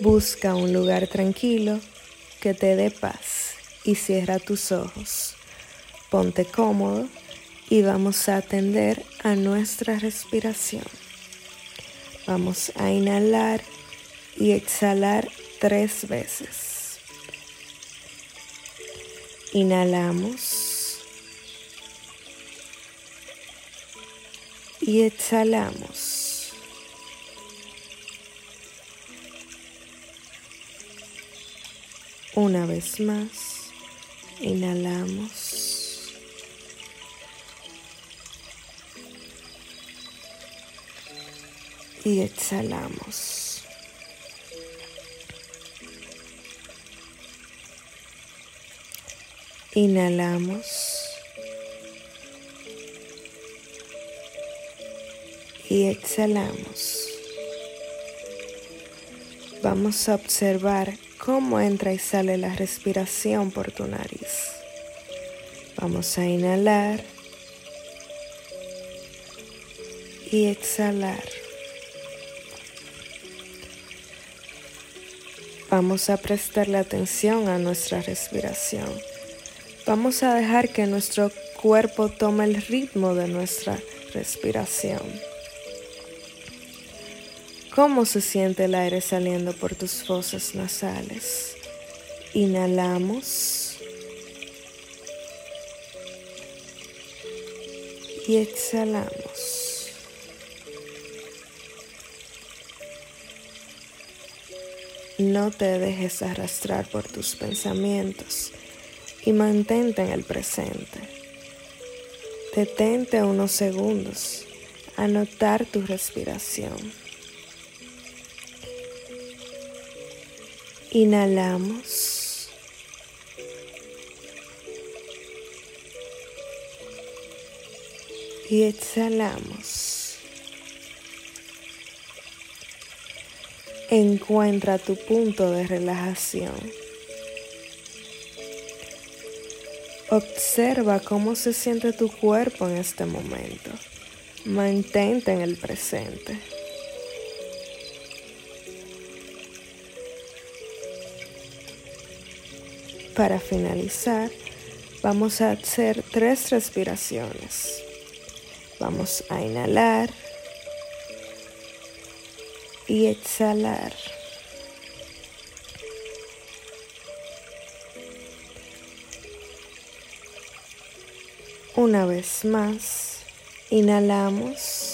Busca un lugar tranquilo que te dé paz y cierra tus ojos. Ponte cómodo y vamos a atender a nuestra respiración. Vamos a inhalar y exhalar tres veces. Inhalamos y exhalamos. Una vez más, inhalamos. Y exhalamos. Inhalamos. Y exhalamos. Vamos a observar cómo entra y sale la respiración por tu nariz. Vamos a inhalar y exhalar. Vamos a prestarle atención a nuestra respiración. Vamos a dejar que nuestro cuerpo tome el ritmo de nuestra respiración. ¿Cómo se siente el aire saliendo por tus fosas nasales? Inhalamos. Y exhalamos. No te dejes arrastrar por tus pensamientos y mantente en el presente. Detente unos segundos a notar tu respiración. Inhalamos. Y exhalamos. Encuentra tu punto de relajación. Observa cómo se siente tu cuerpo en este momento. Mantente en el presente. Para finalizar, vamos a hacer tres respiraciones. Vamos a inhalar y exhalar. Una vez más, inhalamos.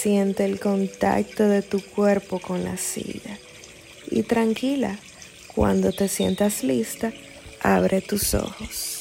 Siente el contacto de tu cuerpo con la silla. Y tranquila, cuando te sientas lista, abre tus ojos.